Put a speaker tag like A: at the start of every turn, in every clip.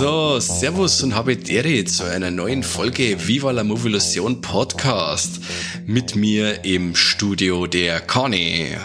A: So, Servus und habe Ehre zu einer neuen Folge Viva la Movilusion Podcast. Mit mir im Studio der Conny.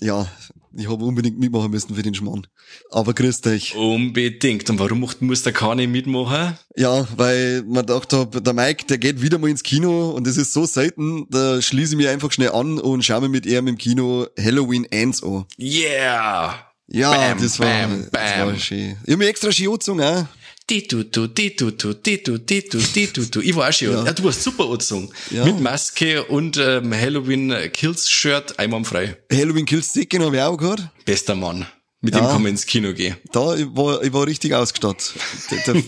B: Ja, ich habe unbedingt mitmachen müssen für den Schmarrn. Aber grüß dich.
A: Unbedingt. Und warum muss der Kani mitmachen?
B: Ja, weil man gedacht hab, der Mike, der geht wieder mal ins Kino und das ist so selten, da schließe ich mich einfach schnell an und schaue mir mit ihm im Kino Halloween Ends an.
A: Yeah!
B: Ja,
A: Bam,
B: das, war,
A: bam,
B: das war
A: bam.
B: schön. Ich hab mich extra schön angezogen, auch.
A: Titutu, titutu, titutu, titutu. Ich war auch schon. Ja.
B: Ja.
A: du hast super angezogen.
B: Ja.
A: Mit Maske und ähm, Halloween Kills Shirt einmal frei.
B: Halloween Kills Sicken habe ich auch gehabt.
A: Bester Mann. Mit
B: Ja.
A: dem kann man ins Kino gehen.
B: Da, ich war, ich war richtig ausgestattet. Der, der,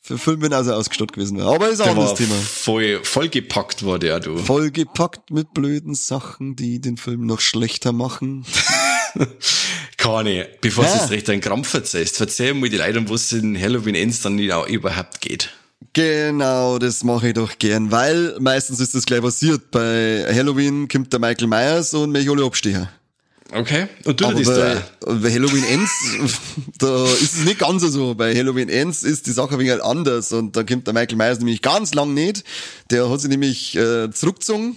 B: Film bin also ausgestattet gewesen. Aber ist ein
A: Der
B: anderes Thema.
A: voll, voll gepackt war der, du.
B: Vollgepackt mit blöden Sachen, die den Film noch schlechter machen.
A: Kani, bevor du
B: Ja.
A: jetzt recht einen Krampf verzeihst, erzähl mal die Leute, um was in Halloween Ends dann genau überhaupt geht.
B: Genau, das mache ich doch gern, weil meistens ist das gleich passiert. Bei Halloween kommt der Michael Myers und mich alle abstechen.
A: Okay? Und du
B: Aber
A: das
B: bei,
A: da?
B: bei Halloween Ends, da ist es nicht ganz so. Bei Halloween Ends ist die Sache ein wenig anders und da kommt der Michael Myers nämlich ganz lang nicht. Der hat sich nämlich äh, zurückgezogen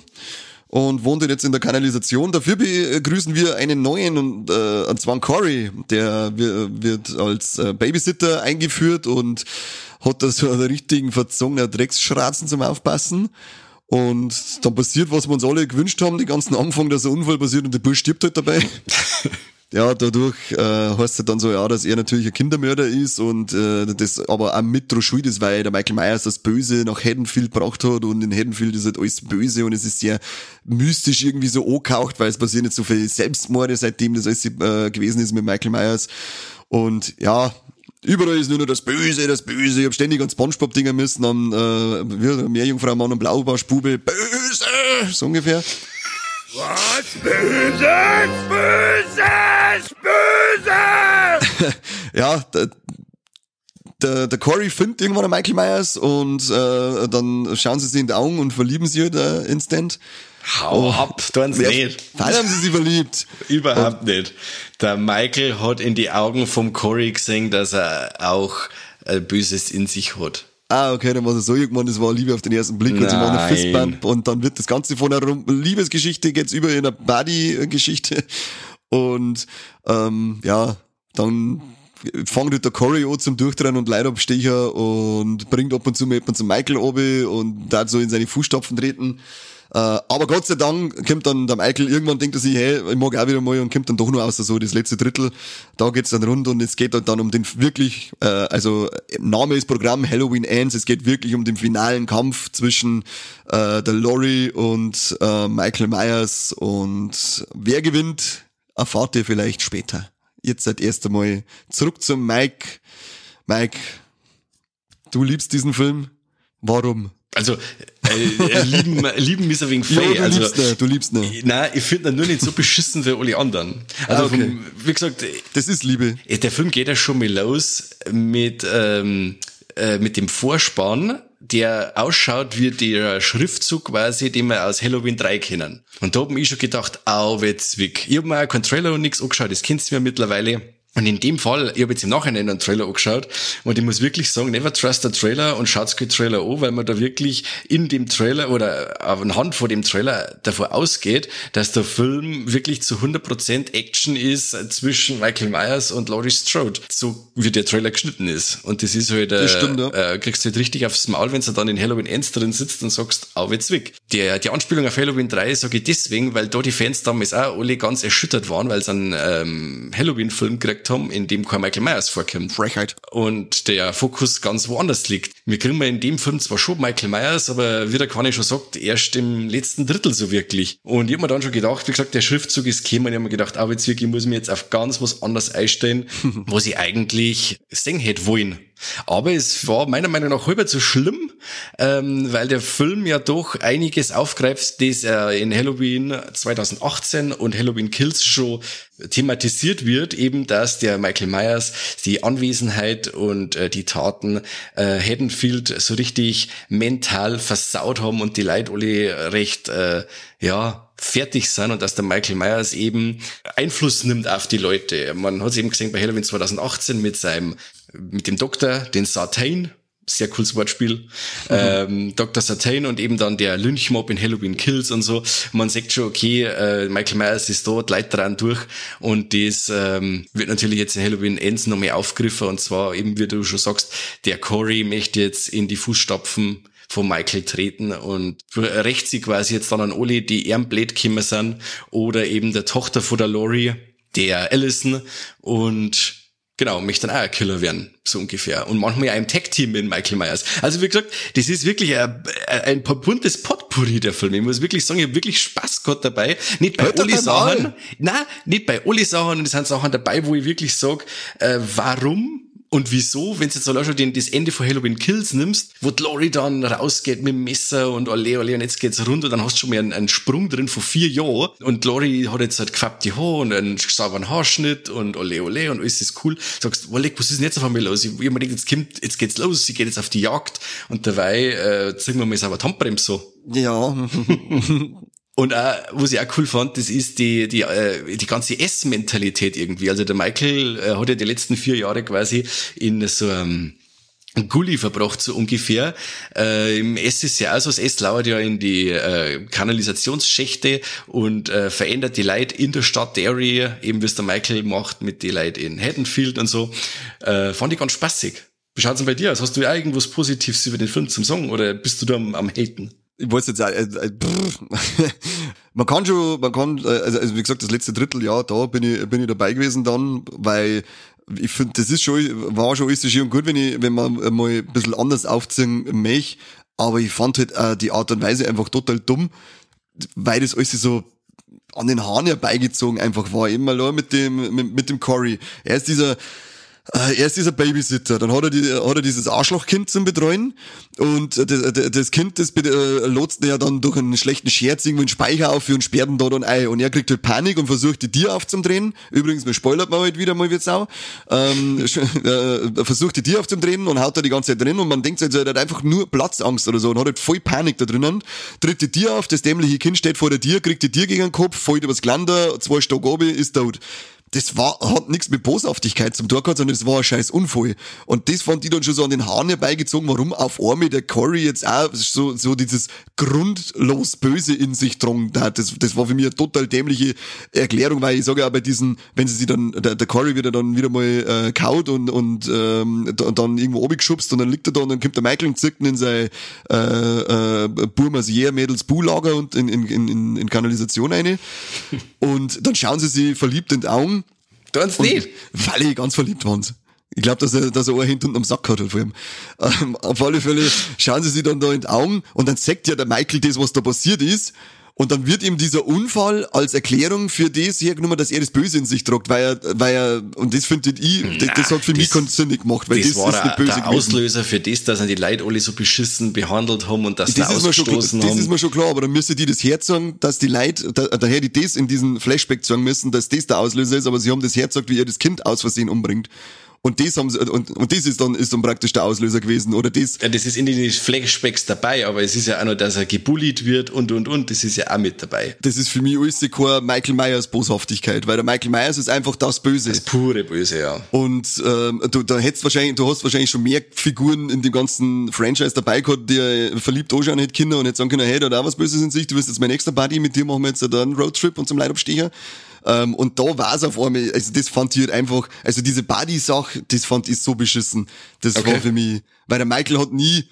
B: und wohnt jetzt in der Kanalisation. Dafür begrüßen wir einen neuen, und, äh, und zwar Corey. Der wi- wird als äh, Babysitter eingeführt und hat da so einen richtigen verzogenen Drecksschratzen zum Aufpassen. Und dann passiert, was wir uns alle gewünscht haben, die ganzen Anfang, dass ein Unfall passiert und der Bursch stirbt halt dabei. Ja, dadurch äh, heißt es dann so, ja, dass er natürlich ein Kindermörder ist und äh, das aber auch mit schuld ist, weil der Michael Myers das Böse nach Haddonfield gebracht hat und in Haddonfield ist halt alles böse und es ist sehr mystisch irgendwie so angehaucht, weil es passieren nicht so viele Selbstmorde, seitdem das alles äh, gewesen ist mit Michael Myers. Und ja, überall ist nur noch das Böse, das Böse. Ich hab ständig an Spongebob dingen müssen, an äh, Meerjungfrau, Mann und Blaubarschbube. Böse! So ungefähr.
C: Was? Böses, Böses, Böses!
B: ja, der, der, der Corey findet irgendwann einen Michael Myers und äh, dann schauen sie sich in die Augen und verlieben sie halt äh, instant.
A: Hau ab, tun's
B: Ja,
A: nicht.
B: Weil haben sie sich verliebt.
A: Überhaupt nicht. Der Michael hat in die Augen vom Corey gesehen, dass er auch äh, Böses in sich hat.
B: Ah, okay, dann war es so irgendwann, das war Liebe auf den ersten Blick und sie waren eine. Fistbump und dann wird das Ganze von einer Liebesgeschichte geht's über in eine Buddy-Geschichte und ähm, ja, dann fängt halt der Corey an zum Durchdrehen und Leid abstecher und bringt ab und zu mal jemanden zum Michael obi und da so in seine Fußstapfen treten. Äh, aber Gott sei Dank kommt dann der Michael, irgendwann denkt er sich, hey, ich mag auch wieder mal und kommt dann doch nur aus, so das letzte Drittel. Da geht's dann rund und es geht dann um den wirklich, äh, also Name ist Programm Halloween Ends, es geht wirklich um den finalen Kampf zwischen äh, der Laurie und äh, Michael Myers und wer gewinnt, erfahrt ihr vielleicht später. Jetzt seid erst einmal zurück zum Mike. Mike, du liebst diesen Film. Warum?
A: Also, äh, äh, lieben, lieben ist ein wenig
B: Ja,
A: fei.
B: du
A: also,
B: liebst ihn, du liebst ihn.
A: Nein, ich finde ihn nur nicht so beschissen wie alle anderen. Also,
B: Ah, okay.
A: vom, wie gesagt,
B: Das ist Liebe.
A: äh, der Film geht ja schon mal los mit, ähm, äh, mit dem Vorspann, der ausschaut wie der Schriftzug quasi, den wir aus Halloween 3 kennen. Und da hab ich schon gedacht, au, Zwick. Ich hab mir auch keinen Trailer und nichts angeschaut, das kennst du mir mittlerweile. Und in dem Fall, ich habe jetzt im Nachhinein einen Trailer angeschaut und ich muss wirklich sagen, never trust a Trailer und schaut's kein Trailer an, weil man da wirklich in dem Trailer oder anhand von dem Trailer davon ausgeht, dass der Film wirklich zu 100% Action ist zwischen Michael Myers und Laurie Strode, so wie der Trailer geschnitten ist. Und das ist halt, äh,
B: stimmt, ja.
A: äh, kriegst du halt richtig aufs Maul, wenn du dann in Halloween 1 drin sitzt und sagst, au, Zwick. Der, die Anspielung auf Halloween 3 sage ich deswegen, weil da die Fans damals auch alle ganz erschüttert waren, weil sie einen ähm, Halloween-Film gekriegt haben, in dem kein Michael Myers vorkommt.
B: Frechheit.
A: Und der Fokus ganz woanders liegt. Wir kriegen in dem Film zwar schon Michael Myers, aber wie der Conny schon sagt, erst im letzten Drittel so wirklich. Und ich hab mir dann schon gedacht, wie gesagt, der Schriftzug ist gekommen und ich hab mir gedacht, aber jetzt wirklich, ich muss mir jetzt auf ganz was anderes einstellen, was ich eigentlich sehen hätte wollen. Aber es war meiner Meinung nach halber so schlimm, ähm, weil der Film ja doch einiges aufgreift, das er in Halloween 2018 und Halloween Kills schon thematisiert wird, eben dass der Michael Myers die Anwesenheit und äh, die Taten äh, Haddonfield so richtig mental versaut haben und die Leute alle recht äh, ja fertig sind und dass der Michael Myers eben Einfluss nimmt auf die Leute. Man hat es eben gesehen bei Halloween 2018 mit seinem mit dem Doktor, den Sartain, sehr cooles Wortspiel. Mhm. Ähm, Dr. Satan und eben dann der Lynchmob in Halloween Kills und so. Man sagt schon, okay, äh, Michael Myers ist dort, leitet dran durch und das ähm, wird natürlich jetzt in Halloween Ends noch mehr aufgegriffen und zwar eben, wie du schon sagst, der Corey möchte jetzt in die Fußstapfen von Michael treten und rächt sie quasi jetzt dann an alle, die eher blöd gekommen sind oder eben der Tochter von der Lori, der Allison und Genau, möchte dann auch ein Killer werden, so ungefähr. Und manchmal auch im Tag-Team mit Michael Myers. Also wie gesagt, das ist wirklich ein, ein buntes Potpourri, der Film. Ich muss wirklich sagen, ich habe wirklich Spaß gehabt dabei. Nicht bei
B: Hört.
A: Sachen, nein, nicht bei alle Sachen. Und es sind Sachen dabei, wo ich wirklich sage, äh, warum und wieso, wenn du jetzt allein schon den, das Ende von Halloween Kills nimmst, wo Lori dann rausgeht mit dem Messer und alle, alle, und jetzt geht's runter, dann hast du schon mal einen, einen Sprung drin von vier Jahren. Und Lori hat jetzt halt gefärbte Haare und einen sauberen Haarschnitt und ole, ole, und alles ist cool. Sagst, Oleg, was ist denn jetzt auf einmal los? Ich, ich mir gedacht, jetzt kommt, jetzt geht's los, sie geht jetzt auf die Jagd und dabei, äh, ziehen wir mal die Handbremse so.
B: Ja.
A: Und auch, was ich auch cool fand, das ist die, die, äh, die ganze Essmentalität irgendwie. Also der Michael äh, hat ja die letzten vier Jahre quasi in so einem Gully verbracht, so ungefähr. Äh, Im Ess ist ja auch so, das Ess lauert ja in die äh, Kanalisationsschächte und äh, verändert die Leute in der Stadt Derry, eben wie es der Michael macht mit die Leute in Haddonfield und so. Äh, fand ich ganz spaßig. Wie schaut's denn bei dir aus? Hast du ja irgendwas Positives über den Film zum Sagen oder bist du da am, am Haten?
B: Ich weiß jetzt, äh, äh, brr. man kann schon, man kann, äh, also, also wie gesagt, das letzte Dritteljahr, da bin ich, bin ich dabei gewesen dann, weil ich finde, das ist schon, war schon alles schön und gut, wenn ich, wenn man mal ein bisschen anders aufziehen möchte, aber ich fand halt äh, die Art und Weise einfach total dumm, weil das alles so an den Haaren herbeigezogen einfach war, immer nur mit dem, mit, mit dem Corey. Er ist dieser, äh, er ist dieser Babysitter, dann hat er, die, hat er dieses Arschlochkind zum Betreuen und das, das das Kind, das äh, lotst er ja dann durch einen schlechten Scherz irgendwo einen Speicher auf und sperrt ihn da dann ein und er kriegt halt Panik und versucht die Tür aufzudrehen. Übrigens, man spoilert man halt wieder mal wie Sau. Ähm, äh, versucht die Tür aufzudrehen und haut da die ganze Zeit drin und man denkt sich, er hat einfach nur Platzangst oder so und hat halt voll Panik da drinnen. Tritt die Tür auf, das dämliche Kind steht vor der Tür, kriegt die Tür gegen den Kopf, fällt übers Glander, zwei Stock oben, ist tot das war, hat nichts mit Boshaftigkeit zum Tor gehabt, sondern das war ein scheiß Unfall. Und das fand ich dann schon so an den Haaren herbeigezogen, warum auf einmal der Corey jetzt auch so, so dieses grundlos Böse in sich drang hat. Das, das war für mich eine total dämliche Erklärung, weil ich sage ja bei diesen, wenn sie sich dann, der, der Corey wieder dann wieder mal äh, kaut und, und, ähm, da- dann irgendwo geschubst und dann liegt er da und dann kommt der Michael und zirkt ihn in sein äh, äh, Burmas Yeah Mädels Buhlager und in, in, in, in, Kanalisation eine. und dann schauen sie sich verliebt in die Augen
A: Tun's nicht.
B: weil ich ganz verliebt waren. Ich glaube, dass er, dass er ein hinten unterm Sack hat halt vor ihm. Ähm, auf alle Fälle schauen sie sich dann da in die Augen und dann sagt ja der Michael das, was da passiert ist. Und dann wird ihm dieser Unfall als Erklärung für das hergenommen, dass er das Böse in sich tragt, weil er, weil er, und das finde ich, das, das hat für mich
A: das-
B: keinen Sinn gemacht, weil das,
A: das war
B: ist nicht
A: der,
B: böse
A: der
B: gewesen.
A: Auslöser für das, dass ihn die Leute alle so beschissen behandelt haben und dass
B: Das ist, schon, klar-
A: ausgestoßen
B: das ist mir schon klar, aber dann müsste die das Herz sagen, dass die Leute, da, daher die das in diesen Flashback sagen müssen, dass das der Auslöser ist, aber sie haben das Herz gesagt, wie er das Kind aus Versehen umbringt. Und das haben sie, und, und das ist dann, ist dann praktisch der Auslöser gewesen, oder das,
A: ja, das ist in den Flashbacks dabei, aber es ist ja auch noch, dass er gebullied wird und und und, das ist ja auch mit dabei.
B: das ist für mich alles keine Michael Myers Boshaftigkeit, weil der Michael Myers ist einfach das Böse.
A: Das pure Böse, ja.
B: Und ähm, du, da hättest wahrscheinlich, du hast wahrscheinlich schon mehr Figuren in dem ganzen Franchise dabei gehabt, die verliebt anschauen hätte Kinder und jetzt sagen können, hey, da hat auch was Böses in sich, du bist jetzt mein nächster Buddy, mit dir machen wir jetzt da einen Roadtrip und zum Leitabstecher. Ähm, und da war es auf einmal, also das fand ich halt einfach, also diese Buddy-Sache, das fand ich so beschissen. Das
A: Okay.
B: war für mich, weil der Michael hat nie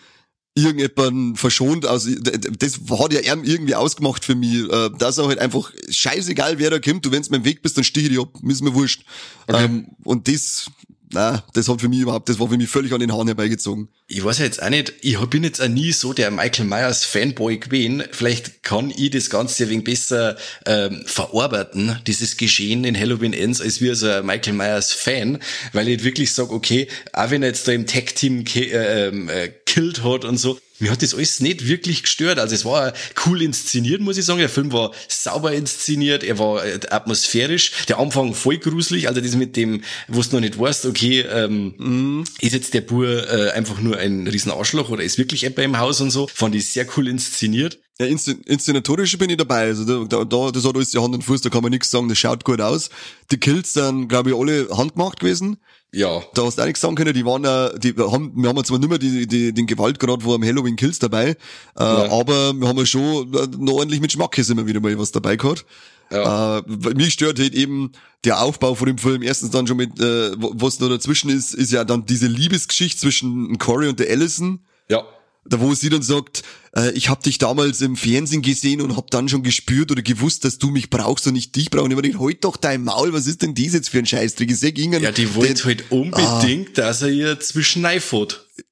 B: irgendjemanden verschont aus, das hat ja er irgendwie ausgemacht für mich, äh, dass er halt einfach, scheißegal wer da kommt, du wenn's mit dem Weg bist, dann stich ich dich ab, ist mir wurscht. Ähm, und das na, das hat für mich überhaupt, das war für mich völlig an den Haaren herbeigezogen.
A: Ich weiß ja jetzt auch nicht, ich bin jetzt auch nie so der Michael Myers Fanboy gewesen. Vielleicht kann ich das Ganze wenig besser ähm, verarbeiten, dieses Geschehen in Halloween Ends, als wir so ein Michael Myers Fan, weil ich wirklich sage, okay, auch wenn er jetzt da im Tag-Team äh, äh, killt hat und so, mir hat das alles nicht wirklich gestört. Also es war cool inszeniert, muss ich sagen. Der Film war sauber inszeniert, er war äh, atmosphärisch. Der Anfang voll gruselig, also das mit dem, wo du noch nicht weißt, okay, ähm, ist jetzt der Bur äh, einfach nur ein riesen Arschloch oder ist wirklich etwa im Haus und so. Fand ich sehr cool inszeniert.
B: Ja, inszenatorisch bin ich dabei. Also da, da, das hat alles die Hand und Fuß, da kann man nichts sagen, das schaut gut aus. Die Kills sind, glaube ich, alle handgemacht gewesen.
A: Ja.
B: Da hast du auch nichts sagen können, die waren ja, die haben, wir haben zwar nicht mehr die, die, den Gewaltgrad vor am Halloween Kills dabei, äh, aber wir haben ja schon äh, noch ordentlich mit Schmack immer wieder mal was dabei gehabt. Ja. Äh, mich stört halt eben der Aufbau von dem Film. Erstens dann schon mit, äh, was da dazwischen ist, ist ja dann diese Liebesgeschichte zwischen Corey und der Allison.
A: Ja
B: wo sie dann sagt, äh, ich habe dich damals im Fernsehen gesehen und habe dann schon gespürt oder gewusst, dass du mich brauchst und ich dich brauche. Und ich habe halt doch dein Maul, was ist denn dies jetzt für ein Scheißtrick? Ich sag
A: Ihnen, ja, die wollte halt unbedingt, ah, dass er ihr zwischen.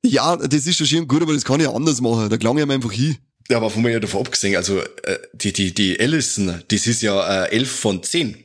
B: Ja, das ist schon schön gut, aber das kann ich anders machen. Da klang ich ihm einfach hin.
A: Ja, aber von mir ja davon abgesehen, also äh, die, die, die Allison, das ist ja äh, 11 von 10.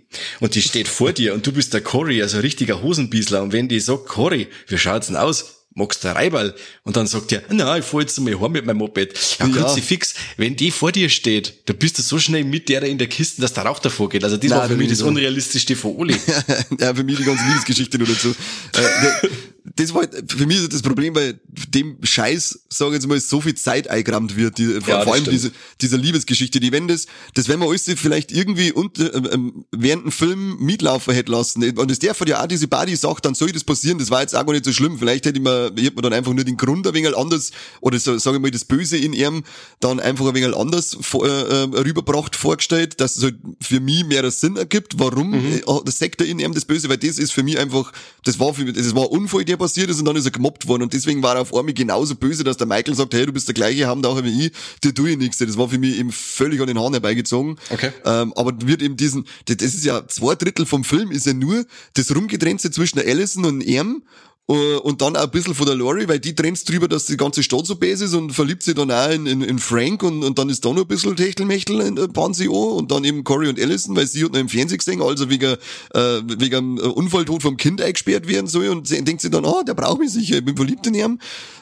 A: Und die steht vor dir und du bist der Cory, also ein richtiger Hosenbiesler. Und wenn die sagt, Cory, wie schaut's denn aus? Magst du Reiberl? Und dann sagt er, na, ich fahr jetzt mal heim mit meinem Moped. Ja, ja. fix, wenn die vor dir steht, da bist du so schnell mit der in der Kiste, dass der Rauch davor geht. Also das Nein, war für mich das so. unrealistischste von Oli.
B: ja, für mich die ganze Liebesgeschichte nur dazu. Äh, das war halt für mich das Problem, weil dem Scheiß, sage ich jetzt mal, so viel Zeit eingerammt wird, die, vor, ja, vor allem diese, dieser Liebesgeschichte, die wenn das, das wenn man alles vielleicht irgendwie unter, äh, während dem Film mitlaufen hätte lassen, und es darf ja auch diese Body sagt, dann soll das passieren, das war jetzt auch gar nicht so schlimm, vielleicht hätte ich mir, hätte man dann einfach nur den Grund ein wenig anders, oder so, sage ich mal, das Böse in ihm dann einfach ein wenig anders vor, äh, äh, rüberbracht, vorgestellt, dass es halt für mich mehr Sinn ergibt, warum mhm. Äh, das Sektor in ihm das Böse, weil das ist für mich einfach, das war für mich, das war Unfall, der passiert ist und dann ist er gemobbt worden und deswegen war er auf einmal genauso böse, dass der Michael sagt, hey, du bist der gleiche Hamdauer wie ich, dir tue ich nichts. Das war für mich eben völlig an den Haaren herbeigezogen.
A: Okay.
B: Ähm, aber wird eben diesen, das ist ja zwei Drittel vom Film ist ja nur das Rumgetrennte zwischen der Allison und ihm und dann auch ein bisschen von der Lori, weil die trennt drüber, dass die ganze Stadt so bäse ist und verliebt sich dann auch in, in, in Frank und, und dann ist da noch ein bisschen Techtelmechtel in der Pansy an und dann eben Corey und Allison, weil sie hat noch im Fernsehen gesehen, also wegen, äh, wegen Unfalltod vom Kind eingesperrt werden soll und sie, denkt sie dann, ah, oh, der braucht mich sicher, ich bin verliebt in ihm.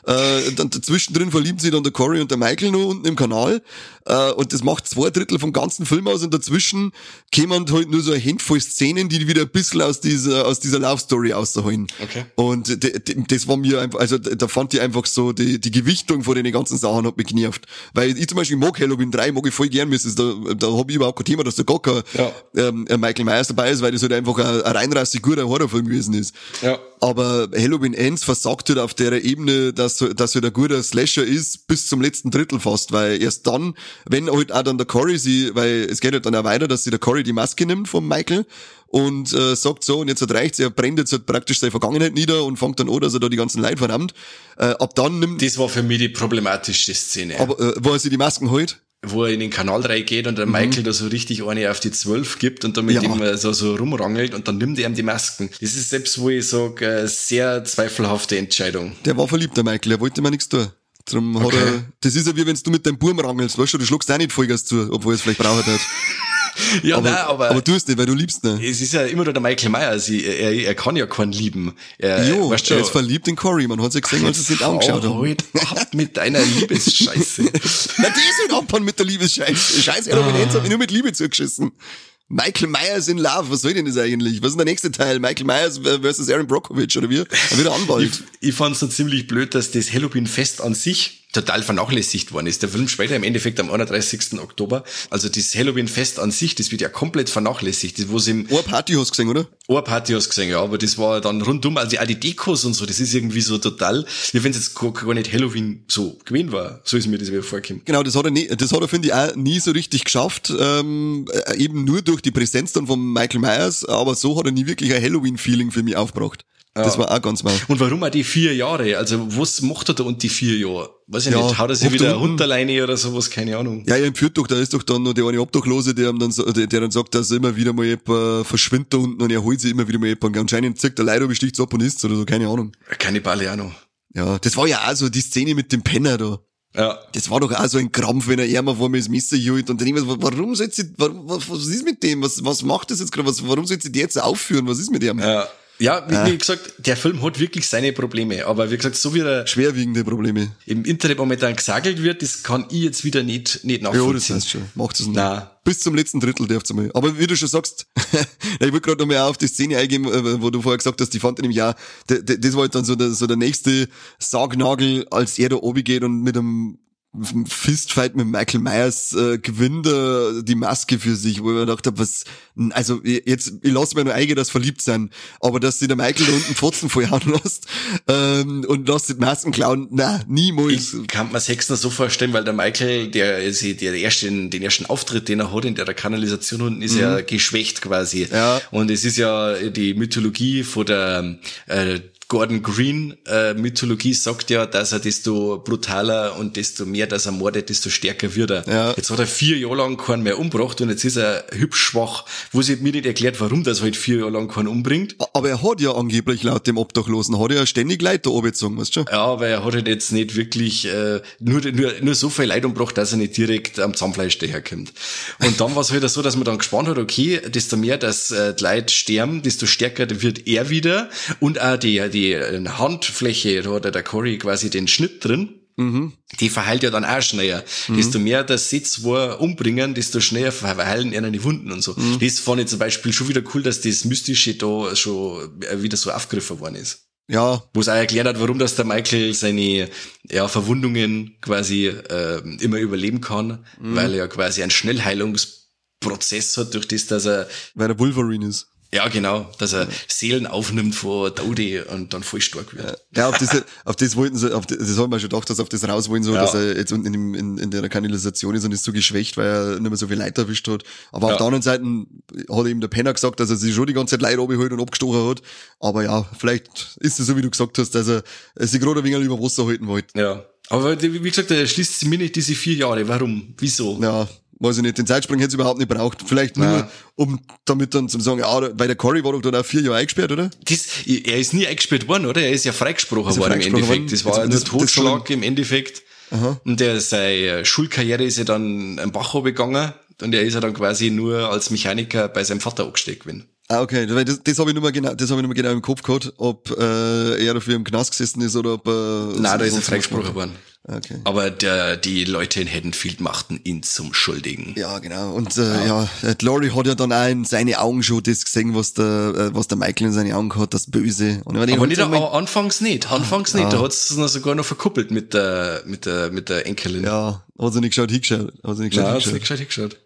B: Äh, dann zwischendrin verlieben sie dann der Corey und der Michael noch unten im Kanal äh, und das macht zwei Drittel vom ganzen Film aus und dazwischen kämen halt nur so ein Handvoll Szenen, die wieder ein bisschen aus dieser, aus dieser Love Story auszuholen.
A: Okay.
B: Und das war mir einfach, also da fand ich einfach so, die, die Gewichtung von den ganzen Sachen hat mich genervt. Weil ich zum Beispiel mag Halloween 3, mag ich voll gern, da, da habe ich überhaupt kein Thema, dass da gar kein ja. ähm, Michael Myers dabei ist, weil das halt einfach ein, ein reinrassig guter Horrorfilm gewesen ist.
A: Ja.
B: Aber Halloween Ends versagt halt auf der Ebene, dass, dass halt ein guter Slasher ist, bis zum letzten Drittel fast, weil erst dann, wenn halt auch dann der Cory sie, weil es geht halt dann auch weiter, dass sie der Cory die Maske nimmt vom Michael und äh, sagt so, und jetzt hat reicht's, er brennt jetzt halt praktisch seine Vergangenheit nieder und fängt dann an, dass er da die ganzen Leute verdammt. Äh, ab dann nimmt...
A: Das war für mich die problematischste Szene.
B: Aber äh, wo er sich die Masken holt?
A: wo er in den Kanal reingeht und der mhm. Michael da so richtig eine auf die Zwölf gibt und damit ja. ihm so, so rumrangelt und dann nimmt er ihm die Masken. Das ist selbst, wo ich sage, sehr zweifelhafte Entscheidung.
B: Der war verliebt, der Michael, er wollte mir nichts tun. Drum okay. hat er, das ist ja wie wenn du mit deinem Burm rangelst, weißt du, du schluckst auch nicht Vollgas zu, obwohl es vielleicht braucht hat.
A: Ja, aber, nein, aber,
B: aber du hast nicht, weil du liebst ihn.
A: Es ist ja immer nur der Michael Myers. Er, er, kann ja keinen lieben. Er,
B: jo, weißt du, er ist verliebt in Corey. Man hat ja gesehen, als sie sich angeschaut haben.
A: Halt ab mit deiner Liebesscheiße.
B: Na, die sind abhauen mit der Liebesscheiße. Scheiße, ah. Element habe ich nur mit Liebe zugeschissen. Michael Myers in Love, was soll denn das eigentlich? Was ist denn der nächste Teil? Michael Myers versus Aaron Brockovich oder wie? Wieder Anwalt.
A: Ich, ich fand es so ziemlich blöd, dass das Halloween-Fest an sich total vernachlässigt worden ist. Der Film später im Endeffekt am 31. Oktober. Also das Halloween-Fest an sich, das wird ja komplett vernachlässigt. Das, wo im
B: Eine Party hast gesehen, oder?
A: Eine Party hast gesehen, ja. Aber das war dann rundum, also auch die Dekos und so, das ist irgendwie so total, wie wenn es jetzt gar nicht Halloween so gewesen war. So ist mir das wieder vorgekommen.
B: Genau, das hat er, nie, das hat er, finde ich, auch nie so richtig geschafft. Ähm, äh, eben nur durch die Präsenz dann von Michael Myers, aber so hat er nie wirklich ein Halloween-Feeling für mich aufgebracht. Das war auch ganz mau.
A: Und warum auch die vier Jahre? Also, was macht er da und die vier Jahre? Weiß ich
B: Ja,
A: nicht. Haut er sich wieder
B: da
A: eine
B: unten-
A: Hunderleine oder sowas? Keine Ahnung.
B: Ja, ja, im Fürth doch, da ist doch dann noch der eine Obdachlose, der, dann, der, der dann sagt, dass immer wieder mal jemand verschwindet da unten und er holt sich immer wieder mal jemand. Anscheinend zieht der Leiter besticht ab und ist oder so, keine Ahnung.
A: Keine Balle auch noch.
B: Ja, das war ja auch so die Szene mit dem Penner da.
A: Ja.
B: Das war doch auch so ein Krampf, wenn er einmal vor mir das Messer hielt und dann immer, so, warum soll sie, warum, was, was ist mit dem? Was, was macht das jetzt gerade? Was, warum soll sie die jetzt aufführen? Was ist mit ihm?
A: Ja. Ja, wie, wie gesagt, der Film hat wirklich seine Probleme. Aber wie gesagt, so wie er
B: Schwerwiegende Probleme.
A: im Internet momentan gesagelt wird, das kann ich jetzt wieder nicht, nicht
B: Ja, das
A: nachvollziehen.
B: heißt schon. Macht es nicht.
A: Nein.
B: Bis zum letzten Drittel darf's mal. Aber wie du schon sagst, ich will gerade nochmal auf die Szene eingehen, äh, wo du vorher gesagt hast, die fand ich nämlich auch, das war halt dann so der, so der nächste Sargnagel, als er da oben geht und mit einem Fistfight mit Michael Myers äh, gewinnt er die Maske für sich, wo ich mir gedacht habe, was, also jetzt, ich lasse mir nur eingehen, dass verliebt sein, aber dass sie der Michael da unten Pfotzen vorhauen lässt ähm, und lässt die Masken klauen, na niemals.
A: Ich kann mir Sechster so vorstellen, weil der Michael, der, ist der, der erste, den ersten Auftritt, den er hat in der Kanalisation unten, ist ja geschwächt quasi.
B: Mhm. Ja.
A: Und es ist ja die Mythologie von der äh, Gordon Green äh, Mythologie sagt ja, dass er desto brutaler und desto mehr, dass er mordet, desto stärker wird er.
B: Ja.
A: Jetzt hat er vier Jahre lang keinen mehr umgebracht und jetzt ist er hübsch schwach, wo sie mir nicht erklärt, warum das halt vier Jahre lang keinen umbringt.
B: Aber er hat ja angeblich laut dem Obdachlosen, hat er ja ständig Leute da oben gezogen, weißt du schon?
A: Ja, aber er hat halt jetzt nicht wirklich äh, nur, nur, nur so viel Leid umgebracht, dass er nicht direkt am Zahnfleisch daherkommt. Und dann war es halt so, dass man dann gespannt hat, okay, desto mehr, dass äh, die Leute sterben, desto stärker wird er wieder. Und auch die, die äh, Handfläche, da hat ja der Cory quasi den Schnitt drin. Die verheilt ja dann auch schneller. Desto mehr das sie zwei umbringen, desto schneller verheilen ihnen die Wunden und so. Das fand ich zum Beispiel schon wieder cool, dass das Mystische da schon äh, wieder so aufgegriffen worden ist
B: Ja,
A: wo es auch erklärt hat, warum das der Michael seine ja, Verwundungen quasi äh, immer überleben kann, weil er ja quasi einen Schnellheilungsprozess hat, durch das, dass er,
B: weil er Wolverine ist.
A: Ja genau, dass er Seelen aufnimmt von Tode und dann voll stark wird.
B: Ja, auf das, auf das wollten sie, auf das, das haben wir schon gedacht, dass auf das raus wollen, so,
A: Ja.
B: dass er jetzt unten in, in, in der Kanalisation ist und ist so geschwächt, weil er nicht mehr so viel Leute erwischt hat. Aber
A: Ja.
B: auf der anderen Seite hat ihm der Penner gesagt, dass er sich schon die ganze Zeit Leute abgeholt und abgestochen hat. Aber ja, vielleicht ist es so, wie du gesagt hast, dass er sich gerade ein wenig über Wasser halten wollte.
A: Ja. Aber wie wie gesagt, er schließt sich mir nicht diese vier Jahre. Warum? Wieso?
B: Ja, weiß ich nicht. Den Zeitsprung hätte es überhaupt nicht braucht. Vielleicht nur,
A: Nein.
B: um damit dann zu sagen, ja, weil der Cory war doch dann auch vier Jahre eingesperrt, oder?
A: Das, er ist nie eingesperrt worden, oder? Er ist ja freigesprochen
B: Ist
A: worden im Endeffekt.
B: worden?
A: Das war
B: Das-
A: ja nur
B: das-
A: Totschlag im Endeffekt. Und der, seine Schulkarriere ist ja dann am Bach begangen und er ist ja dann quasi nur als Mechaniker bei seinem Vater angesteckt gewesen.
B: Ah, okay. Das, das habe ich nur mal genau, das habe ich nur mal genau im Kopf gehabt, ob äh, er dafür im Knast gesessen ist oder ob er.
A: Nein, da ist er freigesprochen worden.
B: hat. Okay.
A: Aber der, die Leute in Haddonfield machten ihn zum Schuldigen.
B: Ja, genau. Und äh, ja, äh, die Laurie hat ja dann auch in seine Augen schon das gesehen, was der, äh, was der Michael in seine Augen hat, das Böse. Und
A: Aber
B: hat
A: nicht, aber anfangs nicht. Anfangs nicht. Da hat es sogar noch verkuppelt mit der, mit der, mit der Enkelin.
B: ja, hat sie nicht geschaut, hingeschaut. Hat sie nicht
A: Nein,
B: geschaut,
A: hat's nicht
B: hingeschaut.
A: gescheit hingeschaut.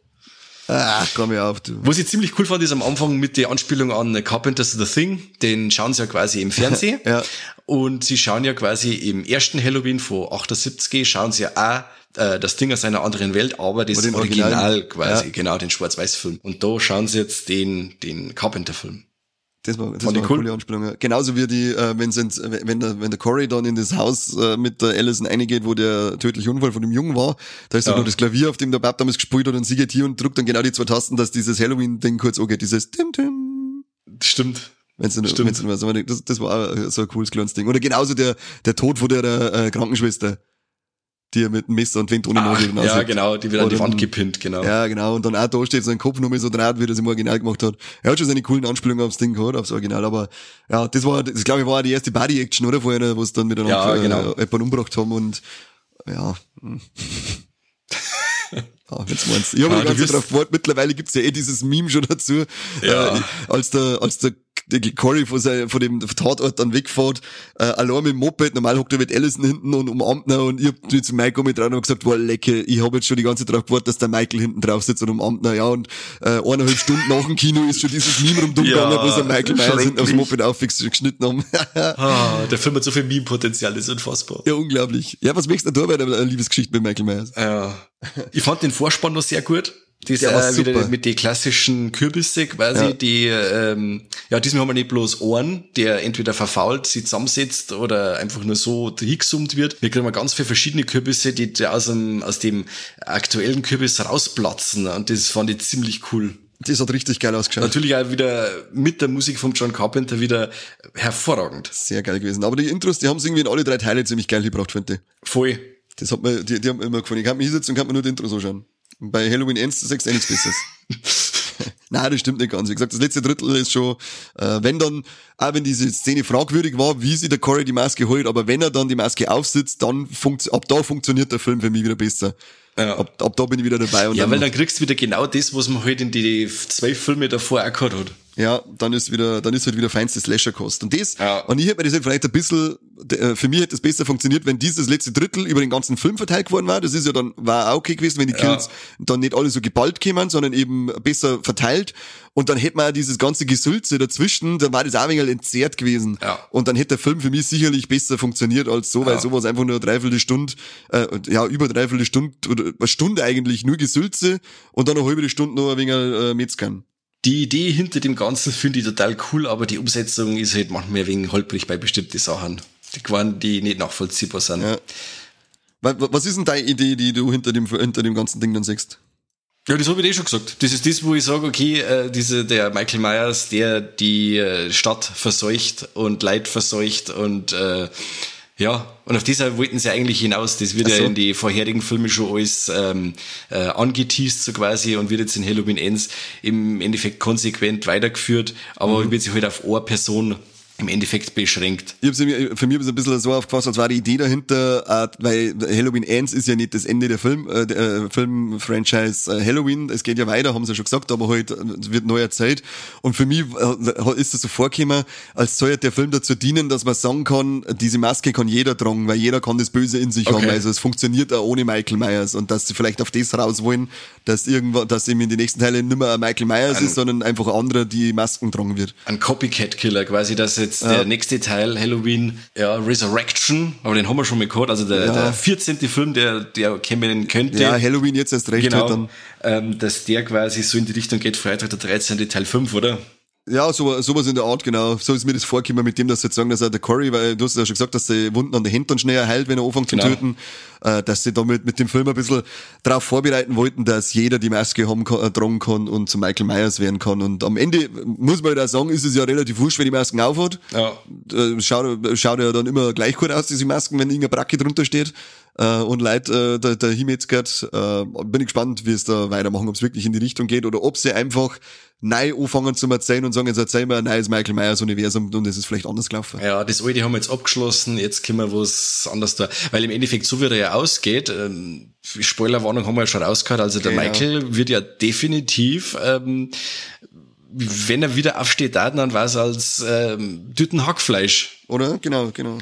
B: Ach, komm mir auf, du.
A: Was ich ziemlich cool fand, ist am Anfang mit der Anspielung an Carpenter's The Thing. Den schauen sie ja quasi im Fernsehen.
B: Ja.
A: Und sie schauen ja quasi im ersten Halloween von 78, schauen sie ja auch äh, das Ding aus einer anderen Welt, aber das Original
B: Originalen.
A: quasi,
B: Ja.
A: genau, den Schwarz-Weiß-Film. Und da schauen sie jetzt den, den Carpenter-Film.
B: Das war, das
A: Fand
B: war eine
A: cool.
B: coole Anspielung. ja. Genauso wie die, äh, wenn, sie, wenn, der, wenn der Corey dann in das Haus äh, mit der Allison reingeht, wo der tödliche Unfall von dem Jungen war, da ist ja. Noch das Klavier, auf dem der Bab damals gespielt hat und sie geht hier und drückt dann genau die zwei Tasten, dass dieses Halloween-Ding kurz angeht, dieses Tim Tim.
A: Stimmt.
B: Wenn's du,
A: Stimmt.
B: wenn's also, das, das war auch so ein cooles kleines Ding. Oder genauso der, der Tod von der äh, Krankenschwester, die er mit dem Messer und Wind ohne
A: Ah,
B: Nase
A: ja, genau, die wird an die Wand gepinnt, genau.
B: Ja, genau. Und dann auch da steht sein Kopf nur mehr so draht, wie er das im Original gemacht hat. Er hat schon seine coolen Anspielungen aufs Ding gehabt, aufs Original, aber ja, das war, das glaube ich war die erste Body-Action, oder? Vorher, wo es dann miteinander
A: Ja, genau.
B: äh, jemanden umgebracht haben und ja. Ah, jetzt meinst du. Ich habe
A: Ah,
B: mich
A: du
B: ganz drauf gewartet. Mittlerweile gibt's ja eh dieses Meme schon dazu.
A: Ja.
B: Äh, als der, als der Corey von, sein, von dem Tatort dann wegfährt, äh, allein mit dem Moped, normal hockt er mit Allison hinten und umarmt ihn und ich hab zu Michael mit dran und gesagt, wow, lecke, ich habe jetzt schon die ganze Zeit gewartet, dass der Michael hinten drauf sitzt und umarmt ihn, ja, und äh, eineinhalb Stunden nach dem Kino ist schon dieses Meme rumgegangen,
A: Ja,
B: wo sie Michael Myers hinten aufs. Moped aufgeschnitten haben.
A: Ah, der Film hat so viel Meme-Potenzial, das ist unfassbar.
B: ja, unglaublich. Ja, was möchtest du da bei der Liebesgeschichte mit Michael Myers?
A: Ja. Ich fand den Vorspann noch sehr gut. Das
B: Der war
A: äh, wieder mit den klassischen Kürbisse quasi,
B: Ja.
A: die, ähm, ja, diesmal haben wir nicht bloß Ohren, der entweder verfault, sich zusammensetzt oder einfach nur so hingesummt wird. Wir kriegen ganz viele verschiedene Kürbisse, die die aus dem, aus dem aktuellen Kürbis rausplatzen und das fand ich ziemlich cool.
B: Das hat richtig geil ausgeschaut.
A: Natürlich auch wieder mit der Musik von John Carpenter wieder hervorragend.
B: Sehr geil gewesen. Aber die Intros, die haben es irgendwie in alle drei Teile ziemlich geil gebracht, finde ich.
A: Voll.
B: Das hat mir, die, die haben mir immer gefallen. Ich kann mich hinsetzen und kann mir nur die Intros anschauen. Bei Halloween Ends sagst du nichts Besseres. Nein, das stimmt nicht ganz. Wie gesagt, das letzte Drittel ist schon, äh, wenn dann, auch wenn diese Szene fragwürdig war, wie sich der Corey die Maske holt, aber wenn er dann die Maske aufsitzt, dann funkt, ab da funktioniert der Film für mich wieder besser.
A: Ja.
B: Ab, ab da bin ich wieder dabei. Und
A: Ja,
B: dann,
A: weil dann kriegst du wieder genau das, was man halt in die zwölf Filme davor auch gehabt hat.
B: ja, dann ist wieder, dann ist halt wieder feinste Slasher-Kost. Und das,
A: Ja.
B: und ich hätte mir das halt vielleicht ein bisschen, für mich hätte das besser funktioniert, wenn dieses letzte Drittel über den ganzen Film verteilt worden war. Das ist ja dann, war auch okay gewesen, wenn die
A: Ja.
B: Kills dann nicht alle so geballt kämen, sondern eben besser verteilt. Und dann hätte man auch dieses ganze Gesülze dazwischen, dann war das auch ein wenig entzerrt gewesen.
A: Ja.
B: Und dann hätte der Film für mich sicherlich besser funktioniert als so, weil
A: Ja.
B: sowas einfach nur eine Dreiviertelstunde, äh, ja, über eine Dreiviertelstunde oder eine Stunde eigentlich nur Gesülze und dann eine halbe Stunde noch ein wenig äh, Metzgern.
A: Die Idee hinter dem Ganzen finde ich total cool, aber die Umsetzung ist halt manchmal wegen holprig bei bestimmten Sachen. Die waren, die nicht nachvollziehbar sind.
B: Ja. Wa- wa- Was ist denn deine Idee, die du hinter dem, hinter dem ganzen Ding dann siehst?
A: Ja, das habe ich eh schon gesagt. Das ist das, wo ich sage, okay, äh, diese, der Michael Myers, der die äh, Stadt verseucht und Leid verseucht und äh, ja, und auf dieser wollten sie eigentlich hinaus. Das wird
B: Ach
A: ja
B: so.
A: in die vorherigen Filme schon alles ähm, äh, angeteased so quasi und wird jetzt in Halloween Ends im Endeffekt konsequent weitergeführt, aber
B: Mhm.
A: wird sich halt auf eine Person im Endeffekt beschränkt.
B: Ich hab's, mir- für mich ist es ein bisschen so aufgefasst, als war die Idee dahinter, äh, weil Halloween Ends ist ja nicht das Ende der Film, äh, äh, Film-Franchise äh, Halloween. Es geht ja weiter, haben sie ja schon gesagt, aber halt äh, es wird neuer Zeit. Und für mich ist es so vorgekommen, als soll ja der Film dazu dienen, dass man sagen kann, diese Maske kann jeder tragen, weil jeder kann das Böse in sich
A: Okay.
B: haben. Also es funktioniert auch ohne Michael Myers und dass sie vielleicht auf das raus wollen, dass irgendwann, dass eben in den nächsten Teilen nicht mehr ein Michael Myers ist, sondern einfach ein anderer, die Masken tragen wird.
A: Ein Copycat-Killer, quasi, dass jetzt der nächste Teil, Halloween, ja, Resurrection, aber den haben wir schon mal gehört, also der,
B: Ja.
A: der 14. Film, der, der kommen könnte.
B: Ja, Halloween jetzt erst recht
A: genau,
B: halt dann.
A: ähm, dass der quasi so in die Richtung geht, Freitag der 13. Teil 5, oder?
B: Ja, so, sowas in der Art, genau. So ist mir das vorgekommen mit dem, dass sie jetzt sagen, dass er der Corey, weil du hast ja schon gesagt, dass die Wunden an den Händen schneller heilt, wenn er anfängt
A: Genau.
B: zu töten, äh, dass sie damit mit dem Film ein bisschen darauf vorbereiten wollten, dass jeder die Maske haben kann, äh, tragen kann und zu Michael Myers werden kann. Und am Ende, muss man ja sagen, ist es ja relativ wurscht, wer die Masken aufhat.
A: Ja.
B: Äh, schaut, schaut ja dann immer gleich gut aus, diese Masken, wenn irgendeine Bracke drunter steht. Äh, und Leid, äh, der, der Himetzgert, äh, bin ich gespannt, wie es da weitermachen, ob es wirklich in die Richtung geht oder ob sie einfach neu anfangen zu erzählen und sagen, jetzt erzählen wir ein neues Michael Myers Universum und es ist vielleicht anders gelaufen.
A: Ja, das alte haben wir jetzt abgeschlossen, jetzt können wir was anderes da. Weil im Endeffekt, so wie er ja ausgeht, ähm, Spoilerwarnung haben wir ja schon rausgehört, also der
B: Genau.
A: Michael wird ja definitiv, ähm, wenn er wieder aufsteht, da, dann war es als ähm, Tüten Hackfleisch.
B: Oder? Genau, genau.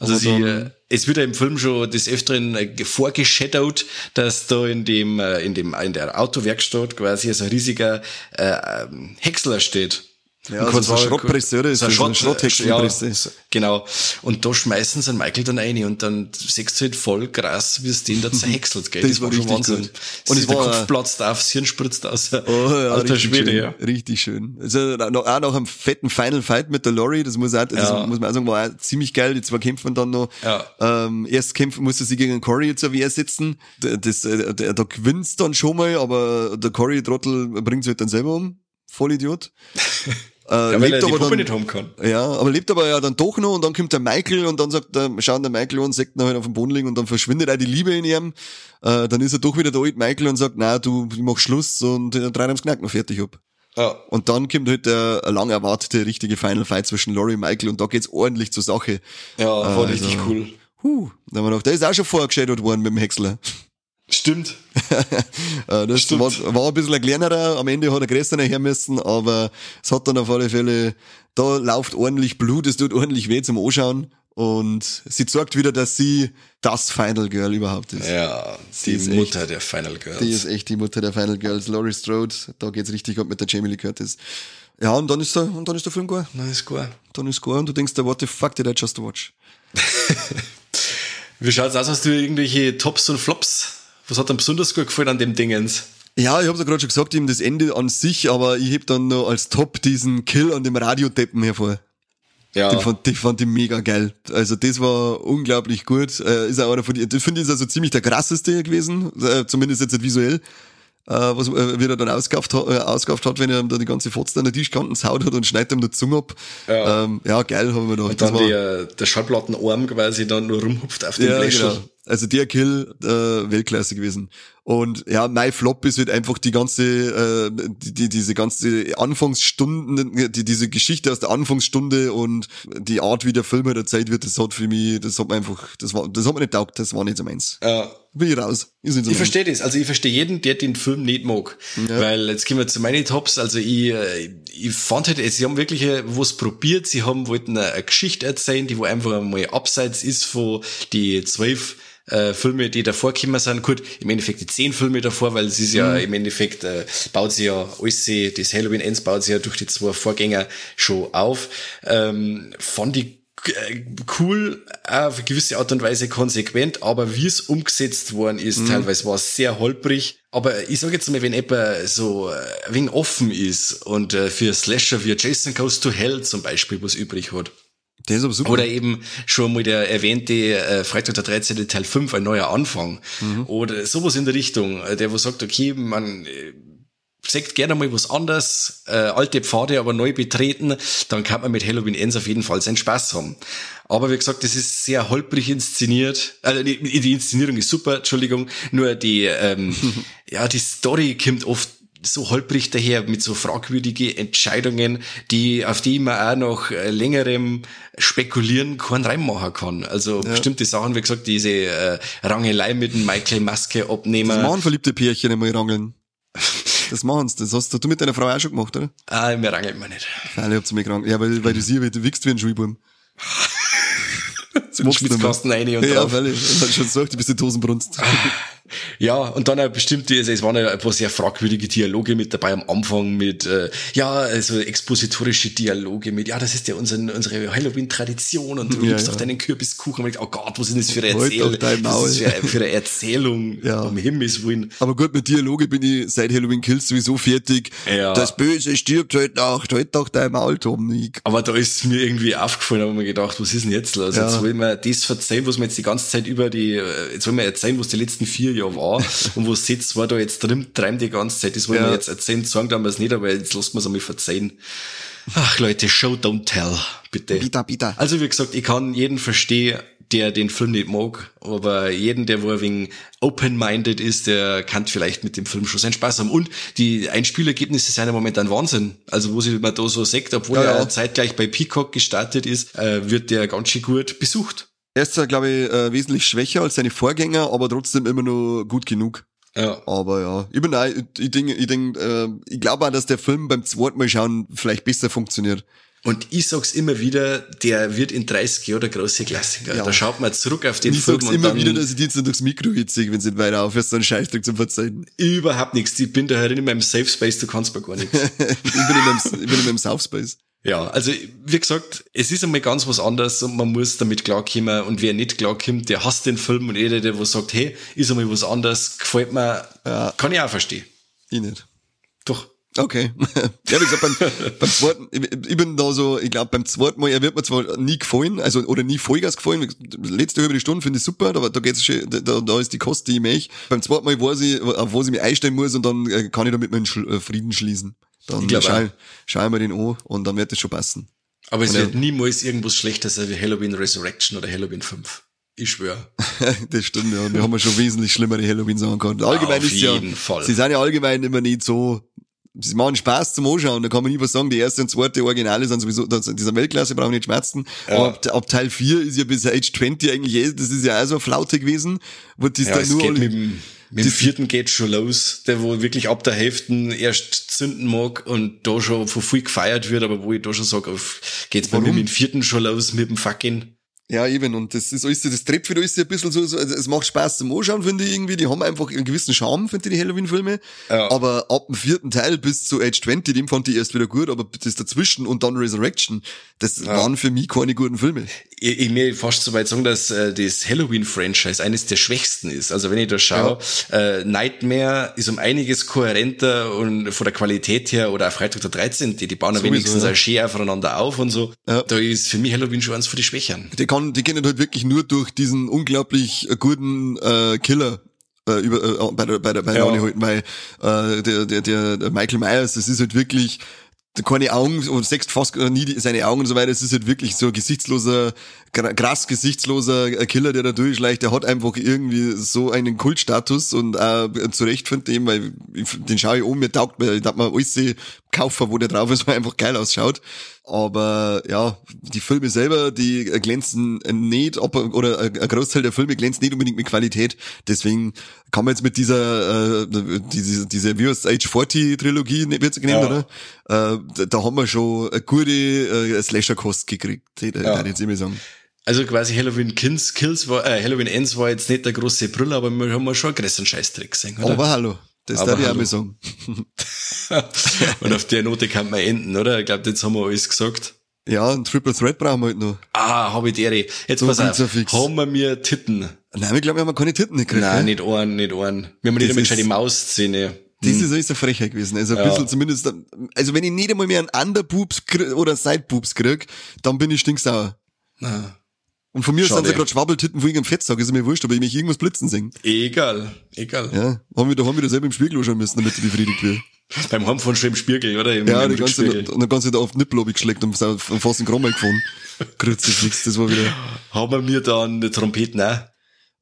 A: Also sie, äh, es wird ja im Film schon des Öfteren äh, vorgeschadowt, dass da in dem, äh, in dem, in der Autowerkstatt quasi so ein riesiger äh, ähm, Häcksler steht.
B: Ja,
A: Und
B: also so eine
A: zwar-
B: Schrottpresse, oder?
A: So eine Schrott,
B: Schrotthäckselpresse.
A: ja, so- genau. Und da schmeißen sie Michael dann rein und dann siehst du halt voll krass, wie es den da zerhäckselt, gell?
B: Das war richtig gut.
A: Und
B: es
A: der
B: war-
A: Kopf platzt auf, das Hirn spritzt aus.
B: Oh, ja,
A: Alter
B: richtig
A: Schwede,
B: schön.
A: ja.
B: Richtig schön. Also noch, auch nach einem fetten Final Fight mit der Lori, das muss auch, das
A: Ja.
B: muss man auch sagen, war auch ziemlich geil. Die zwei kämpfen dann noch.
A: Ja.
B: Ähm, erst kämpfen musste sie gegen Corey zur Wehr sitzen. D- Das, äh, der, da gewinnt's dann schon mal, aber der Corey Trottel bringt sich halt dann selber um. Vollidiot. Äh,
A: Ja, er die
B: aber
A: Puppe
B: dann-
A: nicht haben kann.
B: Ja, aber lebt aber ja dann doch noch und dann kommt der Michael und dann sagt der, schaut der Michael an, sagt ihn halt auf dem Boden liegen und dann verschwindet auch die Liebe in ihm. Äh, dann ist er doch wieder der alte Michael und sagt, na du, ich mach Schluss und äh, drei haben's Knack noch fertig ab.
A: Ja.
B: Und dann kommt halt der lang erwartete richtige Final Fight zwischen Laurie und Michael und da geht's ordentlich zur Sache.
A: Ja, war
B: Also-
A: richtig cool.
B: Huh, da haben wir noch, der ist auch schon vorgeschadowt worden mit dem Häcksler.
A: Stimmt.
B: Äh, das
A: Stimmt.
B: war, war ein bisschen ein kleinerer, am Ende hat er größer her müssen, aber es hat dann auf alle Fälle, da läuft ordentlich Blut, es tut ordentlich weh zum Anschauen und sie zeigt wieder, dass sie das Final Girl überhaupt ist.
A: Ja, die
B: ist
A: Mutter der Final Girls.
B: Die ist echt die Mutter der Final Girls, Laurie Strode, da geht's richtig ab mit der Jamie Lee Curtis. Ja, und dann ist der, und dann ist der Film gut.
A: Na, ist gut.
B: Dann ist gut und du denkst dir, what the fuck did I just watch?
A: Wie schaut's aus? Hast du irgendwelche Tops und Flops? Was hat dir besonders gut gefallen an dem Dingens?
B: Ja, ich hab's ja gerade schon gesagt, eben das Ende an sich, aber ich heb dann noch als Top diesen Kill an dem Radiodeppen hervor.
A: Ja.
B: Die fand, die fand ich mega geil. Also das war unglaublich gut. Äh, ist auch einer von die, das finde ich ist also ziemlich der krasseste gewesen, äh, zumindest jetzt nicht visuell. Äh, was äh, wie er dann ausgekauft, hat, äh, ausgekauft hat, wenn er ihm da die ganze Fotze an der Tischkanten saut hat und schneidet ihm die Zunge ab.
A: Ja.
B: Ähm, ja, geil, haben wir gedacht.
A: Und dann
B: Das war-
A: der, der Schallplattenarm quasi dann nur rumhupft auf den
B: ja,
A: Bläschel.
B: genau. Also der Kill äh, Weltklasse gewesen. Und ja, mein Flop ist halt einfach die ganze, äh, die, die, diese ganze Anfangsstunden, die, diese Geschichte aus der Anfangsstunde und die Art, wie der Film halt erzählt wird, das hat für mich, das hat mir einfach, das war, das hat mir nicht taugt, das war nicht so meins.
A: Ja.
B: Bin ich raus. Ist nicht so
A: Ich verstehe das. Also ich verstehe jeden, der den Film nicht mag. Weil jetzt gehen wir zu meinen Tops. Also ich, äh, ich fand halt, sie haben wirklich äh, was probiert. Sie haben wollten eine, eine Geschichte erzählen, die wo einfach mal abseits ist von die zwölf äh, Filme, die davor gekommen sind. Gut, im Endeffekt die zehn Filme davor, weil es ist ja im Endeffekt, äh, baut sie ja alles, das Halloween Ends baut sie ja durch die zwei Vorgänger schon auf. Ähm, fand ich äh, cool, auf eine gewisse Art und Weise konsequent, aber wie es umgesetzt worden ist, teilweise war es sehr holprig. Aber ich sage jetzt mal, wenn jemand so äh, ein wenig offen ist und äh, für Slasher wie Jason Goes to Hell zum Beispiel was übrig hat,
B: Der ist aber super.
A: oder eben schon mal der erwähnte äh, Freitag der 13. Teil 5, ein neuer Anfang. Oder sowas in der Richtung, äh, der wo sagt, okay, man äh, sagt gerne mal was anderes, äh, alte Pfade aber neu betreten, dann kann man mit Halloween Ends auf jeden Fall seinen Spaß haben. Aber wie gesagt, das ist sehr holprig inszeniert. Also die, die Inszenierung ist super, Entschuldigung. Nur die, ähm, ja, die Story kommt oft so holprig daher mit so fragwürdige Entscheidungen, die, auf die man auch nach äh, längerem Spekulieren keinen reinmachen kann. Also bestimmte Sachen, wie gesagt, diese äh, Rangelei mit dem Michael Maske
B: das
A: abnehmen.
B: machen verliebte Pärchen immer rangeln. Das machen sie. Das hast du mit deiner Frau auch schon gemacht, oder?
A: Ah, mir rangelt man nicht.
B: Freilich habt ihr mich gerangt. Ja, weil, weil du sie, weil du wickst wie ein Schulbum.
A: Schwitzkasten rein und
B: Ja,
A: drauf.
B: Das hat schon gesagt, du bist in Dosenbrunst.
A: Ja, und dann auch bestimmte, also es waren ja ein paar sehr fragwürdige Dialoge mit dabei am Anfang mit, äh, ja, also expositorische Dialoge mit, ja, das ist ja unser, unsere Halloween-Tradition und du
B: Ja,
A: liebst
B: ja.
A: doch deinen Kürbiskuchen. Und ich, oh Gott, was ist das für eine
B: Halt
A: Erzählung? Was ist das für, eine Erzählung?
B: Ja.
A: Um Himmels Willen.
B: Aber gut, mit Dialoge bin ich seit Halloween Kills sowieso fertig.
A: Ja.
B: Das Böse stirbt heute Nacht. Halt doch dein Maul, Tom. Ich,
A: Aber da ist mir irgendwie aufgefallen, habe ich mir gedacht, was ist denn jetzt los?
B: Ja.
A: Jetzt wollen wir das verzeihen, was wir jetzt die ganze Zeit über die, äh, jetzt wollen wir erzählen, was die letzten vier Jahre war und was jetzt war da jetzt drin, treibt die ganze Zeit. Das wollen
B: Ja.
A: wir jetzt erzählen, sagen wir es nicht, aber jetzt lassen wir es einmal verzeihen. Ach Leute, Show, don't tell, bitte.
B: Bitte, bitte.
A: Also wie gesagt, ich kann jeden verstehen, der den Film nicht mag, aber jeden, der wo ein wenig open-minded ist, der kann vielleicht mit dem Film schon seinen Spaß haben. Und die Einspielergebnisse sind ja momentan Wahnsinn. Also wo sich man da so sagt, obwohl
B: Ja,
A: er
B: ja.
A: zeitgleich bei Peacock gestartet ist, äh, wird der ganz schön gut besucht.
B: Er ist zwar, glaube ich, äh, wesentlich schwächer als seine Vorgänger, aber trotzdem immer noch gut genug.
A: Ja.
B: Aber ja, ich bin auch, ich, ich denke, ich, denk, äh, ich glaube auch, dass der Film beim zweiten Mal schauen vielleicht besser funktioniert.
A: Und ich sag's immer wieder, der wird in 30 Jahren der große Klassiker.
B: Ja.
A: Da schaut man zurück auf den
B: ich
A: Film
B: sag's
A: und
B: immer wieder, dass ich die jetzt durchs Mikro hitzig, wenn sie nicht weiter aufhörst, so einen Scheißdruck zum Verzeihen.
A: überhaupt nichts. Ich bin da halt in meinem Safe Space, du kannst mir gar nichts.
B: ich bin in meinem, ich bin in meinem South Space.
A: Ja, also wie gesagt, es ist einmal ganz was anderes und man muss damit klarkommen und wer nicht klarkommt, der hasst den Film und jeder, der wo sagt, hey, ist einmal was anderes, gefällt mir, kann ich auch verstehen.
B: Ich nicht.
A: Doch.
B: Okay. ja, wie gesagt, beim, beim zweiten, ich, bin da so, ich glaube, beim zweiten Mal, er wird mir zwar nie gefallen, also, oder nie Vollgas gefallen. Letzte halbe Stunde finde ich super, aber da geht's schon, da, da ist die Kost, die ich möchte. Beim zweiten Mal weiß ich, auf was ich mich einstellen muss und dann äh, kann ich damit meinen äh, Frieden schließen. Dann
A: glaub
B: schau, ich mir den an und dann wird das schon passen.
A: Aber es
B: Und
A: wird niemals irgendwas schlechter sein wie Halloween Resurrection oder Halloween 5. Ich schwöre.
B: das stimmt, ja. Wir haben ja schon wesentlich schlimmere Halloween-Sachen gehabt. Allgemein
A: Auf
B: ist ja,
A: jeden Fall.
B: sie sind ja allgemein immer nicht so, sie machen Spaß zum Anschauen, da kann man nie was sagen. Die erste und zweite Originale sind sowieso, das, dieser Weltklasse brauchen nicht schmerzen. Aber ab, ab Teil 4 ist ja bis Age 20 eigentlich, eh- das ist ja auch so eine Flaute gewesen, wo das
A: Ja,
B: dann nur
A: geht mit dem, mit dem vierten geht schon los, der wo wirklich ab der Hälfte erst zünden mag und da schon von viel gefeiert wird, aber wo ich da schon sage, geht's bei mir mit dem vierten schon los mit dem fucking
B: Ja, eben. Und das ist alles, das wieder ist ja ein bisschen so, so, es macht Spaß zum Anschauen, finde ich irgendwie. Die haben einfach einen gewissen Charme, finde ich, die Halloween-Filme.
A: Ja.
B: Aber ab dem vierten Teil bis zu Age 20, dem fand ich erst wieder gut, aber das dazwischen und dann Resurrection, das waren für mich keine guten Filme.
A: Ich, ich mir fast so weit sagen, dass äh, das Halloween-Franchise eines der schwächsten ist. Also wenn ich da schaue, äh, Nightmare ist um einiges kohärenter und von der Qualität her oder auch Freitag der 13. Die, die bauen ja
B: Sowieso,
A: wenigstens
B: ja.
A: auch schön aufeinander auf und so.
B: Ja.
A: Da ist für mich Halloween schon eins von die Schwächeren.
B: Die kann, die kennen halt wirklich nur durch diesen unglaublich äh, guten äh, Killer äh, über äh, bei der bei der bei der
A: Ja.
B: Halten, weil äh, der, der der Michael Myers, das ist halt wirklich keine Augen und sechst fast äh, nie seine Augen und so weiter. Es ist halt wirklich so ein gesichtsloser, krass gesichtsloser äh, Killer, der da durchschleicht. Der hat einfach irgendwie so einen Kultstatus und äh, zu Recht finde ich ihn, weil den schaue ich um, mir taugt mir, ich darf mir alles kaufen, wo der drauf ist, weil einfach geil ausschaut. Aber ja, die Filme selber, die glänzen nicht, ob, oder ein Großteil der Filme glänzt nicht unbedingt mit Qualität. Deswegen kann man jetzt mit dieser, äh, diese, diese heißt Age 40 Trilogie, wird's genannt,
A: Ja.
B: oder? Äh, da, da haben wir schon eine gute äh, Slasher-Kost gekriegt, ja.
A: Ja.
B: ich jetzt immer sagen.
A: Also quasi Halloween Kills, Kills war, äh, Halloween Ends war jetzt nicht der große Brüller, aber wir haben schon einen größeren Scheißdreck gesehen, oder?
B: Aber hallo, das darf ich auch mal sagen.
A: und auf der Note kann man enden, oder? Ich glaube, jetzt haben wir alles gesagt.
B: Ja, ein Triple Threat brauchen wir halt noch.
A: Ah, hab ich die Ehre. Jetzt
B: So
A: pass auf.
B: fix.
A: Haben wir mir Titten?
B: Nein, ich glaube, wir haben keine Titten gekriegt.
A: Nein,
B: gell?
A: nicht einen, nicht einen. Wir haben nicht einmal schon
B: ist-
A: die Mausszene.
B: Das ist ist eine Frechheit gewesen. Also ein
A: Ja.
B: bisschen zumindest, also wenn ich nicht einmal mehr einen Underboobs oder Sideboobs krieg, dann bin ich stinksauer.
A: Ah,
B: Und von mir aus sind
A: Schade.
B: sie gerade Schwabbeltitten von irgendeinem Fettsack, ist mir wurscht, aber ich mich irgendwas blitzen singen.
A: egal, egal.
B: Ja, haben wir, da haben wir da selber im Spiegel anschauen müssen, damit ich befriedigt wird.
A: Beim Heimfahren schon im Spiegel, oder? Im,
B: Ja,
A: im
B: die ganze, und dann ganze da auf den Nippel geschleckt und und fast den Kram gefunden. Kruzifix, das war wieder,
A: Haben wir mir dann eine Trompete, ne?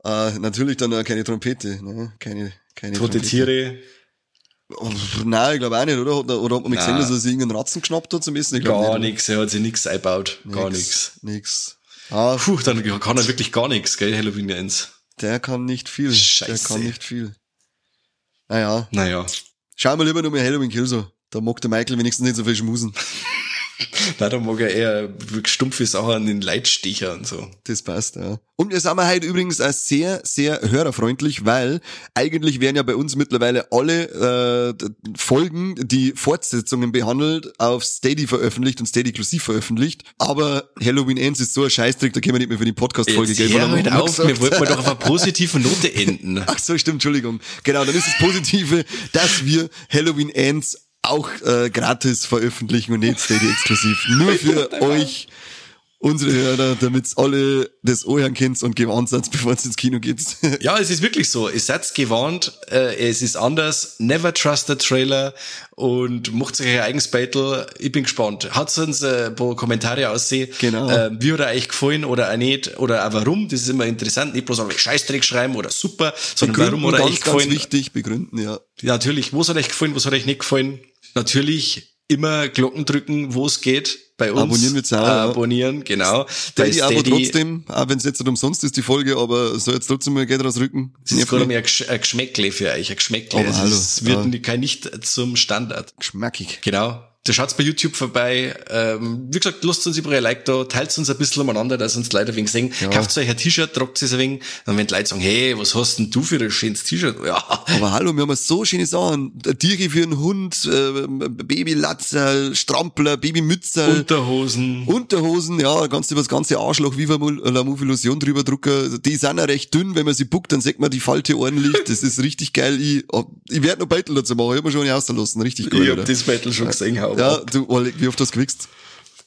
B: äh, natürlich dann auch keine Trompete, ne, keine, keine
A: Tote
B: Trompete.
A: Tiere.
B: Oh, nein, ich glaube auch nicht, oder? Oder, oder hat man gesehen, dass er sich irgendeinen Ratzen geschnappt hat zum Essen? Ich glaub
A: Gar
B: nicht.
A: nichts, er hat sich nichts eingebaut. Gar nichts.
B: Nix. Ah,
A: Puh, dann kann er wirklich gar nichts, gell, Halloween Ends.
B: Der kann nicht viel. Der
A: Scheiße.
B: kann nicht viel. Naja,
A: Naja.
B: schauen wir lieber noch mal Halloween Kill so. Da mag der Michael wenigstens nicht so viel schmusen.
A: Nein, da mag er eher stumpfe Sachen an den Leitstecher und so.
B: Das passt, ja. Und wir sind heute übrigens auch sehr, sehr hörerfreundlich, weil eigentlich werden ja bei uns mittlerweile alle äh, Folgen, die Fortsetzungen behandelt, auf Steady veröffentlicht und Steady inklusiv veröffentlicht. Aber Halloween Ends ist so ein Scheißdreck, da können wir nicht mehr für die Podcast-Folge geben.
A: hör
B: weil
A: halt
B: wir
A: auf,
B: gesagt-
A: wir wollten mal doch auf einer positiven Note enden.
B: Ach so, stimmt, Entschuldigung. Genau, dann ist das Positive, dass wir Halloween Ends auch äh, gratis veröffentlichen und nicht Steady exklusiv. Nur für euch, unsere Hörer, damit's alle das Ohren kennt und gewarnt seid, bevor es ins Kino geht.
A: Ja, es ist wirklich so. Ihr seid gewarnt, äh, es ist anders. Never trust the trailer und macht euch euer eigenes Battle. Ich bin gespannt. Hat uns äh, ein paar Kommentare aussehen.
B: Genau.
A: Äh, wie hat er euch gefallen oder auch nicht? Oder auch warum? Das ist immer interessant. Nicht bloß einfach Scheißdreck schreiben oder super, sondern warum hat er euch
B: ganz, ganz
A: gefallen?
B: wichtig, begründen, ja.
A: Ja, natürlich, was hat euch gefallen, was hat euch nicht gefallen? Natürlich immer Glocken drücken, wo es geht. Bei uns.
B: Abonnieren wird's auch.
A: Abonnieren, genau. Bei
B: Steady aber
A: Steady
B: trotzdem, auch wenn es jetzt nicht umsonst ist, die Folge, aber soll jetzt trotzdem mal Geld rausrücken.
A: Es ist gerade mal ein Gesch- ein Geschmäckle für euch, ein Geschmäckle.
B: Aber
A: es
B: hallo,
A: ist, wird
B: ja.
A: kein nicht zum Standard.
B: Geschmackig.
A: Genau. Da schaut's bei YouTube vorbei. Ähm, wie gesagt, lasst uns über ein Like da, teilt uns ein bisschen umeinander, dass uns die Leute ein wenig sehen. Kauft euch ein T-Shirt, tragt es ein wenig. Und wenn die Leute sagen, hey, was hast denn du für ein schönes T-Shirt? Ja,
B: Aber hallo, wir haben so schöne Sachen. Tiere für einen Hund, äh, Babylatzer, Strampler, Babymützer.
A: Unterhosen.
B: Unterhosen, ja, ganz über das ganze Arschloch Viva La Illusion drüber drucken. Die sind ja recht dünn, wenn man sie buckt, dann sieht man die Falte ordentlich. Das ist richtig geil. Ich, ich werde noch Beitel dazu machen, ich hab mir schon eine ausgelassen. Richtig
A: ich
B: cool,
A: hab
B: oder?
A: das Battle schon gesehen, hau
B: Ja, du, Oleg, wie oft hast du gewichst?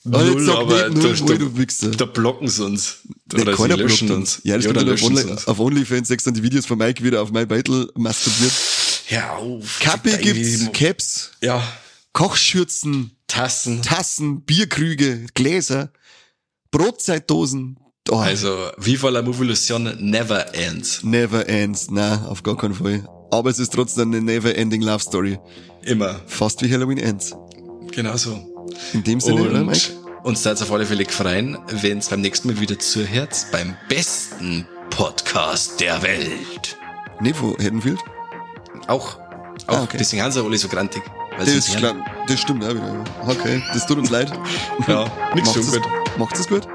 A: Null,
B: sag
A: aber
B: nicht null,
A: da, da,
B: du Wichser.
A: da blocken sie uns.
B: Nee,
A: Oder
B: keiner blockt
A: uns.
B: Ja, das
A: oder
B: stimmt, auf, Only, auf OnlyFans sechst dann die Videos von Mike wieder auf mein Beitel masturbiert.
A: Hör auf.
B: Kappe gibt's, Caps,
A: Ja,
B: Kochschürzen,
A: Tassen.
B: Tassen, Bierkrüge, Gläser, Brotzeitdosen. Oh,
A: Also, Viva la Movolution never ends.
B: never ends. Na, auf gar keinen Fall. Aber es ist trotzdem eine never ending Love Story.
A: Immer.
B: Fast wie Halloween Ends.
A: Genau so.
B: In dem Sinne, oder
A: Und
B: Mike?
A: uns da auf alle Fälle freuen, wenn es beim nächsten Mal wieder zuhört, beim besten Podcast der Welt.
B: Nee, von Haddonfield?
A: Auch. Auch.
B: Ah, okay.
A: Deswegen haben sie alle so grantig.
B: Das, ist klar, das stimmt auch wieder. ja. Okay, das tut uns leid.
A: Ja, so
B: es-
A: gut.
B: Macht's es gut?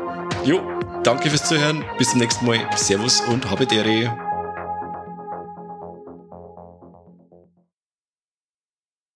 A: Jo. Danke fürs Zuhören. Bis zum nächsten Mal. Servus und habe Dere.